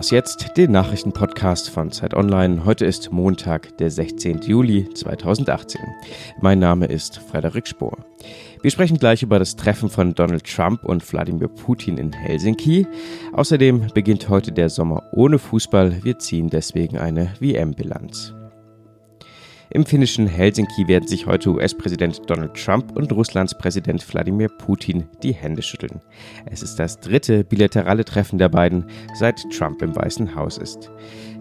Was jetzt, den Nachrichtenpodcast von Zeit Online. Heute ist Montag, der 16. Juli 2018. Mein Name ist Frederik Spohr. Wir sprechen gleich über das Treffen von Donald Trump und Wladimir Putin in Helsinki. Außerdem beginnt heute der Sommer ohne Fußball. Wir ziehen deswegen eine WM-Bilanz. Im finnischen Helsinki werden sich heute US-Präsident Donald Trump und Russlands Präsident Wladimir Putin die Hände schütteln. Es ist das dritte bilaterale Treffen der beiden, seit Trump im Weißen Haus ist.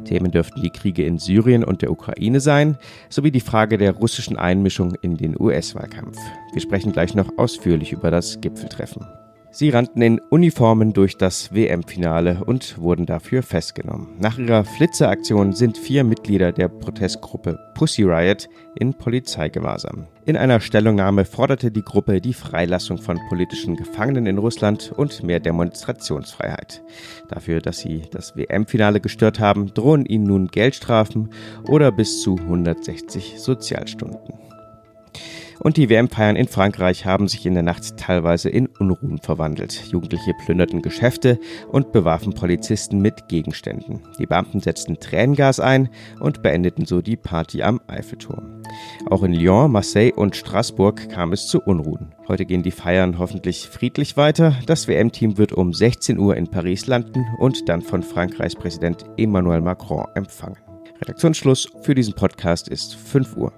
Themen dürften die Kriege in Syrien und der Ukraine sein, sowie die Frage der russischen Einmischung in den US-Wahlkampf. Wir sprechen gleich noch ausführlich über das Gipfeltreffen. Sie rannten in Uniformen durch das WM-Finale und wurden dafür festgenommen. Nach ihrer Flitzeraktion sind vier Mitglieder der Protestgruppe Pussy Riot in Polizeigewahrsam. In einer Stellungnahme forderte die Gruppe die Freilassung von politischen Gefangenen in Russland und mehr Demonstrationsfreiheit. Dafür, dass sie das WM-Finale gestört haben, drohen ihnen nun Geldstrafen oder bis zu 160 Sozialstunden. Und die WM-Feiern in Frankreich haben sich in der Nacht teilweise in Unruhen verwandelt. Jugendliche plünderten Geschäfte und bewarfen Polizisten mit Gegenständen. Die Beamten setzten Tränengas ein und beendeten so die Party am Eiffelturm. Auch in Lyon, Marseille und Straßburg kam es zu Unruhen. Heute gehen die Feiern hoffentlich friedlich weiter. Das WM-Team wird um 16 Uhr in Paris landen und dann von Frankreichs Präsident Emmanuel Macron empfangen. Redaktionsschluss für diesen Podcast ist 5 Uhr.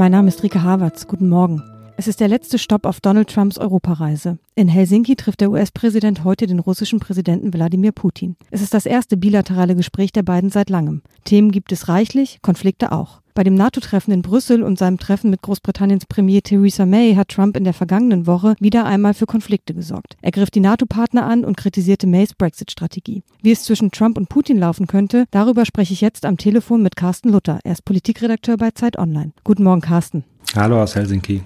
Mein Name ist Rike Havertz. Guten Morgen. Es ist der letzte Stopp auf Donald Trumps Europareise. In Helsinki trifft der US-Präsident heute den russischen Präsidenten Wladimir Putin. Es ist das erste bilaterale Gespräch der beiden seit langem. Themen gibt es reichlich, Konflikte auch. Bei dem NATO-Treffen in Brüssel und seinem Treffen mit Großbritanniens Premier Theresa May hat Trump in der vergangenen Woche wieder einmal für Konflikte gesorgt. Er griff die NATO-Partner an und kritisierte Mays Brexit-Strategie. Wie es zwischen Trump und Putin laufen könnte, darüber spreche ich jetzt am Telefon mit Carsten Luther. Er ist Politikredakteur bei Zeit Online. Guten Morgen, Carsten. Hallo aus Helsinki.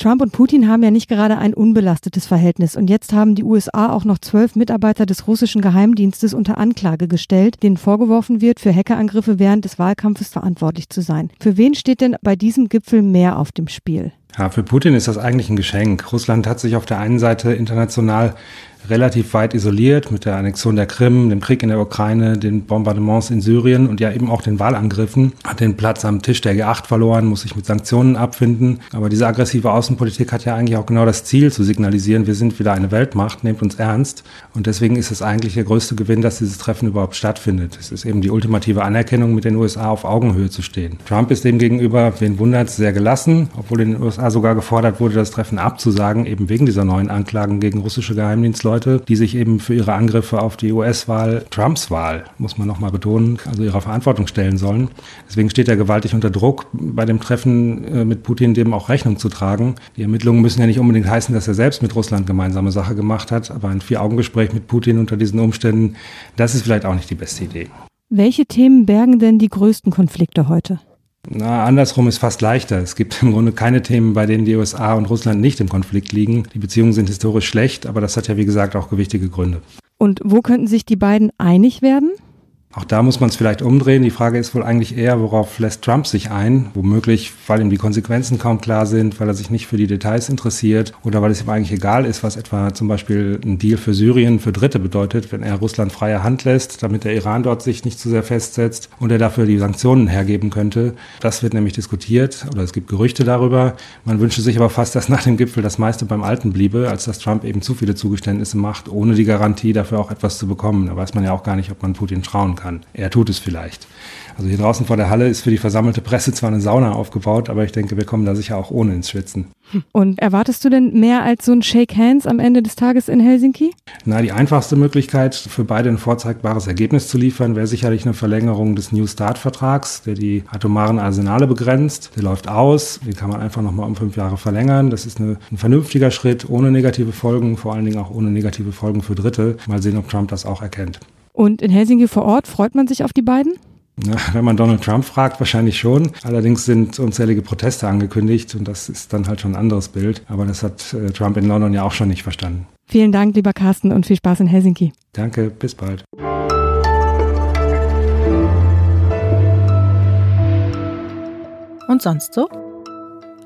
Trump und Putin haben ja nicht gerade ein unbelastetes Verhältnis und jetzt haben die USA auch noch zwölf Mitarbeiter des russischen Geheimdienstes unter Anklage gestellt, denen vorgeworfen wird, für Hackerangriffe während des Wahlkampfes verantwortlich zu sein. Für wen steht denn bei diesem Gipfel mehr auf dem Spiel? Ja, für Putin ist das eigentlich ein Geschenk. Russland hat sich auf der einen Seite international relativ weit isoliert mit der Annexion der Krim, dem Krieg in der Ukraine, den Bombardements in Syrien und ja eben auch den Wahlangriffen, hat den Platz am Tisch der G8 verloren, muss sich mit Sanktionen abfinden. Aber diese aggressive Außenpolitik hat ja eigentlich auch genau das Ziel zu signalisieren, wir sind wieder eine Weltmacht, nehmt uns ernst. Und deswegen ist es eigentlich der größte Gewinn, dass dieses Treffen überhaupt stattfindet. Es ist eben die ultimative Anerkennung, mit den USA auf Augenhöhe zu stehen. Trump ist dem gegenüber, wen wundert, sehr gelassen, obwohl in den USA sogar gefordert wurde, das Treffen abzusagen, eben wegen dieser neuen Anklagen gegen russische Geheimdienstleute. Leute, die sich eben für ihre Angriffe auf die US-Wahl, Trumps Wahl, muss man nochmal betonen, also ihrer Verantwortung stellen sollen. Deswegen steht er gewaltig unter Druck, bei dem Treffen äh, mit Putin dem auch Rechnung zu tragen. Die Ermittlungen müssen ja nicht unbedingt heißen, dass er selbst mit Russland gemeinsame Sache gemacht hat, aber ein Vier-Augen-Gespräch mit Putin unter diesen Umständen, das ist vielleicht auch nicht die beste Idee. Welche Themen bergen denn die größten Konflikte heute? Na, andersrum ist fast leichter. Es gibt im Grunde keine Themen, bei denen die USA und Russland nicht im Konflikt liegen. Die Beziehungen sind historisch schlecht, aber das hat ja wie gesagt auch gewichtige Gründe. Und wo könnten sich die beiden einig werden? Auch da muss man es vielleicht umdrehen. Die Frage ist wohl eigentlich eher, worauf lässt Trump sich ein? Womöglich, weil ihm die Konsequenzen kaum klar sind, weil er sich nicht für die Details interessiert oder weil es ihm eigentlich egal ist, was etwa zum Beispiel ein Deal für Syrien für Dritte bedeutet, wenn er Russland freie Hand lässt, damit der Iran dort sich nicht zu sehr festsetzt und er dafür die Sanktionen hergeben könnte. Das wird nämlich diskutiert oder es gibt Gerüchte darüber. Man wünsche sich aber fast, dass nach dem Gipfel das meiste beim Alten bliebe, als dass Trump eben zu viele Zugeständnisse macht, ohne die Garantie dafür auch etwas zu bekommen. Da weiß man ja auch gar nicht, ob man Putin trauen kann kann. Er tut es vielleicht. Also hier draußen vor der Halle ist für die versammelte Presse zwar eine Sauna aufgebaut, aber ich denke, wir kommen da sicher auch ohne ins Schwitzen. Und erwartest du denn mehr als so ein Shake Hands am Ende des Tages in Helsinki? Na, die einfachste Möglichkeit für beide ein vorzeigbares Ergebnis zu liefern, wäre sicherlich eine Verlängerung des New Start-Vertrags, der die atomaren Arsenale begrenzt. Der läuft aus, den kann man einfach nochmal um fünf Jahre verlängern. Das ist eine, ein vernünftiger Schritt, ohne negative Folgen, vor allen Dingen auch ohne negative Folgen für Dritte. Mal sehen, ob Trump das auch erkennt. Und in Helsinki vor Ort freut man sich auf die beiden? Ja, wenn man Donald Trump fragt, wahrscheinlich schon. Allerdings sind unzählige Proteste angekündigt und das ist dann halt schon ein anderes Bild. Aber das hat äh, Trump in London ja auch schon nicht verstanden. Vielen Dank, lieber Carsten, und viel Spaß in Helsinki. Danke, bis bald. Und sonst so?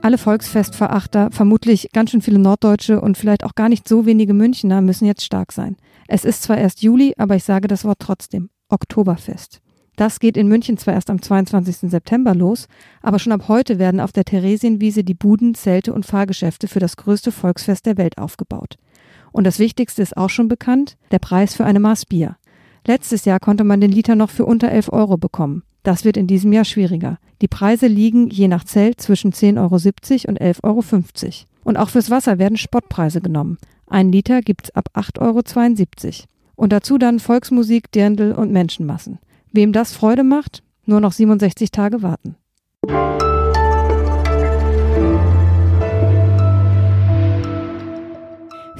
Alle Volksfestverachter, vermutlich ganz schön viele Norddeutsche und vielleicht auch gar nicht so wenige Münchner müssen jetzt stark sein. Es ist zwar erst Juli, aber ich sage das Wort trotzdem. Oktoberfest. Das geht in München zwar erst am 22. September los, aber schon ab heute werden auf der Theresienwiese die Buden, Zelte und Fahrgeschäfte für das größte Volksfest der Welt aufgebaut. Und das Wichtigste ist auch schon bekannt, der Preis für eine Maß Bier. Letztes Jahr konnte man den Liter noch für unter 11 Euro bekommen. Das wird in diesem Jahr schwieriger. Die Preise liegen je nach Zelt zwischen 10,70 Euro und 11,50 Euro. Und auch fürs Wasser werden Spottpreise genommen. Ein Liter gibt's ab 8,72 Euro. Und dazu dann Volksmusik, Dirndl und Menschenmassen. Wem das Freude macht, nur noch 67 Tage warten.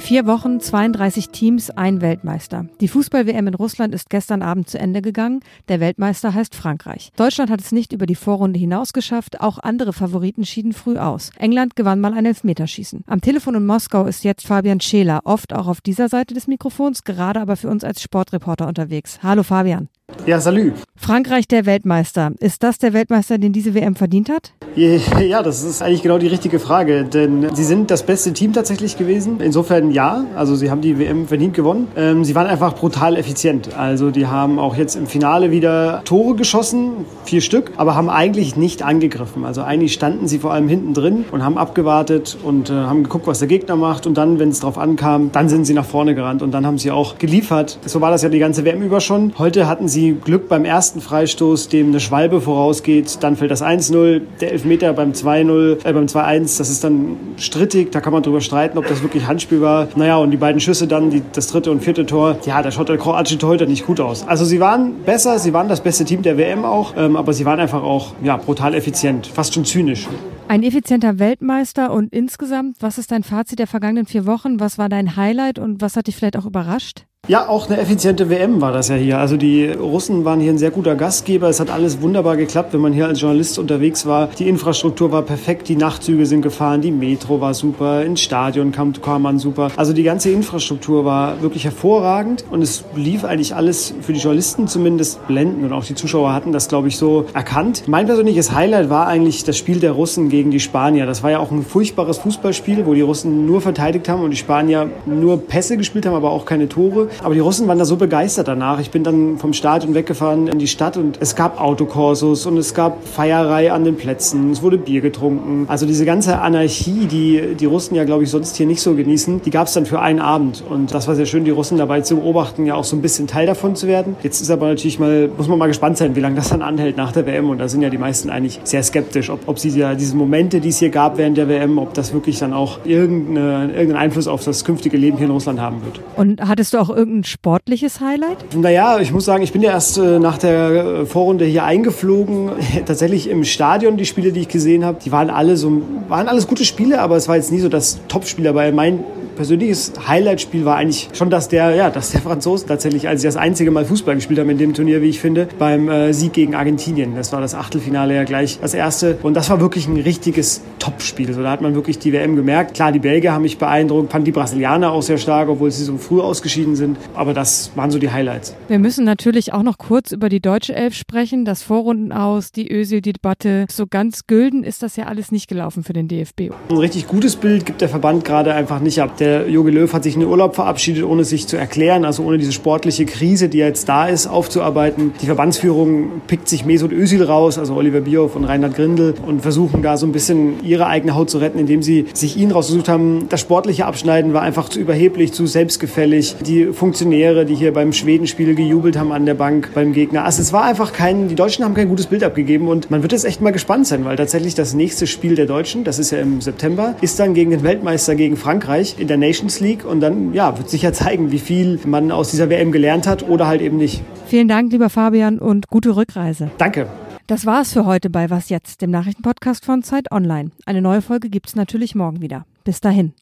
Vier Wochen, 32 Teams, ein Weltmeister. Die Fußball-WM in Russland ist gestern Abend zu Ende gegangen. Der Weltmeister heißt Frankreich. Deutschland hat es nicht über die Vorrunde hinaus geschafft. Auch andere Favoriten schieden früh aus. England gewann mal ein Elfmeterschießen. Am Telefon in Moskau ist jetzt Fabian Scheler, oft auch auf dieser Seite des Mikrofons, gerade aber für uns als Sportreporter unterwegs. Hallo Fabian. Ja, salü. Frankreich der Weltmeister. Ist das der Weltmeister, den diese WM verdient hat? Ja, das ist eigentlich genau die richtige Frage, denn sie sind das beste Team tatsächlich gewesen. Insofern ja, also sie haben die WM verdient gewonnen. Ähm, sie waren einfach brutal effizient. Also die haben auch jetzt im Finale wieder Tore geschossen, vier Stück, aber haben eigentlich nicht angegriffen. Also eigentlich standen sie vor allem hinten drin und haben abgewartet und äh, haben geguckt, was der Gegner macht. Und dann, wenn es drauf ankam, dann sind sie nach vorne gerannt und dann haben sie auch geliefert. So war das ja die ganze WM über schon. Heute hatten sie Glück beim ersten Freistoß, dem eine Schwalbe vorausgeht. Dann fällt das 1-0, der Elfmeter beim 2-0, äh, beim 2-1. Das ist dann strittig. Da kann man drüber streiten, ob das wirklich Handspiel war. Naja, und die beiden Schüsse dann, die, das dritte und vierte Tor. Ja, da schaut der kroatische Torhüter nicht gut aus. Also sie waren besser, sie waren das beste Team der WM auch, ähm, aber sie waren einfach auch ja, brutal effizient, fast schon zynisch. Ein effizienter Weltmeister und insgesamt, was ist dein Fazit der vergangenen vier Wochen? Was war dein Highlight und was hat dich vielleicht auch überrascht? Ja, auch eine effiziente WM war das ja hier. Also die Russen waren hier ein sehr guter Gastgeber. Es hat alles wunderbar geklappt, wenn man hier als Journalist unterwegs war. Die Infrastruktur war perfekt, die Nachtzüge sind gefahren, die Metro war super, ins Stadion kam, kam man super. Also die ganze Infrastruktur war wirklich hervorragend und es lief eigentlich alles für die Journalisten zumindest blendend und auch die Zuschauer hatten das, glaube ich, so erkannt. Mein persönliches Highlight war eigentlich das Spiel der Russen gegen die Spanier. Das war ja auch ein furchtbares Fußballspiel, wo die Russen nur verteidigt haben und die Spanier nur Pässe gespielt haben, aber auch keine Tore. Aber die Russen waren da so begeistert danach. Ich bin dann vom Stadion weggefahren in die Stadt und es gab Autokorsos und es gab Feierei an den Plätzen. Es wurde Bier getrunken. Also diese ganze Anarchie, die die Russen ja, glaube ich, sonst hier nicht so genießen, die gab es dann für einen Abend. Und das war sehr schön, die Russen dabei zu beobachten, ja auch so ein bisschen Teil davon zu werden. Jetzt ist aber natürlich mal, muss man mal gespannt sein, wie lange das dann anhält nach der WM. Und da sind ja die meisten eigentlich sehr skeptisch, ob, ob sie ja diese Momente, die es hier gab während der WM, ob das wirklich dann auch irgendeine, irgendeinen Einfluss auf das künftige Leben hier in Russland haben wird. Und hattest du auch irgendein sportliches Highlight? Naja, ich muss sagen, ich bin ja erst äh, nach der äh, Vorrunde hier eingeflogen. Tatsächlich im Stadion, die Spiele, die ich gesehen habe, die waren alle so, waren alles gute Spiele, aber es war jetzt nie so das Topspiel dabei. Mein persönliches Highlight-Spiel war eigentlich schon, dass der, ja, dass der Franzosen tatsächlich, als sie das einzige Mal Fußball gespielt haben in dem Turnier, wie ich finde, beim äh, Sieg gegen Argentinien. Das war das Achtelfinale ja gleich das erste. Und das war wirklich ein richtiges Topspiel. So, da hat man wirklich die WM gemerkt. Klar, die Belgier haben mich beeindruckt, fand die Brasilianer auch sehr stark, obwohl sie so früh ausgeschieden sind. Aber das waren so die Highlights. Wir müssen natürlich auch noch kurz über die deutsche Elf sprechen. Das Vorrunden aus, die Özil-Debatte. So ganz gülden ist das ja alles nicht gelaufen für den DFB. Ein richtig gutes Bild gibt der Verband gerade einfach nicht ab. Der Jogi Löw hat sich in den Urlaub verabschiedet, ohne sich zu erklären, also ohne diese sportliche Krise, die jetzt da ist, aufzuarbeiten. Die Verbandsführung pickt sich Mesut Özil raus, also Oliver Bierhoff und Reinhard Grindel und versuchen da so ein bisschen ihre eigene Haut zu retten, indem sie sich ihn rausgesucht haben. Das sportliche Abschneiden war einfach zu überheblich, zu selbstgefällig. Die Funktionäre, die hier beim Schwedenspiel gejubelt haben an der Bank beim Gegner. Also es war einfach kein, die Deutschen haben kein gutes Bild abgegeben und man wird jetzt echt mal gespannt sein, weil tatsächlich das nächste Spiel der Deutschen, das ist ja im September, ist dann gegen den Weltmeister gegen Frankreich in der Nations Nations League und dann ja, wird sich ja zeigen, wie viel man aus dieser WM gelernt hat oder halt eben nicht. Vielen Dank, lieber Fabian, und gute Rückreise. Danke. Das war es für heute bei Was jetzt, dem Nachrichtenpodcast von Zeit Online. Eine neue Folge gibt es natürlich morgen wieder. Bis dahin.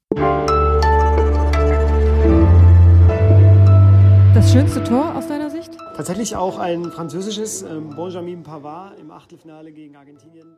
Das schönste Tor aus deiner Sicht? Tatsächlich auch ein französisches, ähm, Benjamin Pavard im Achtelfinale gegen Argentinien.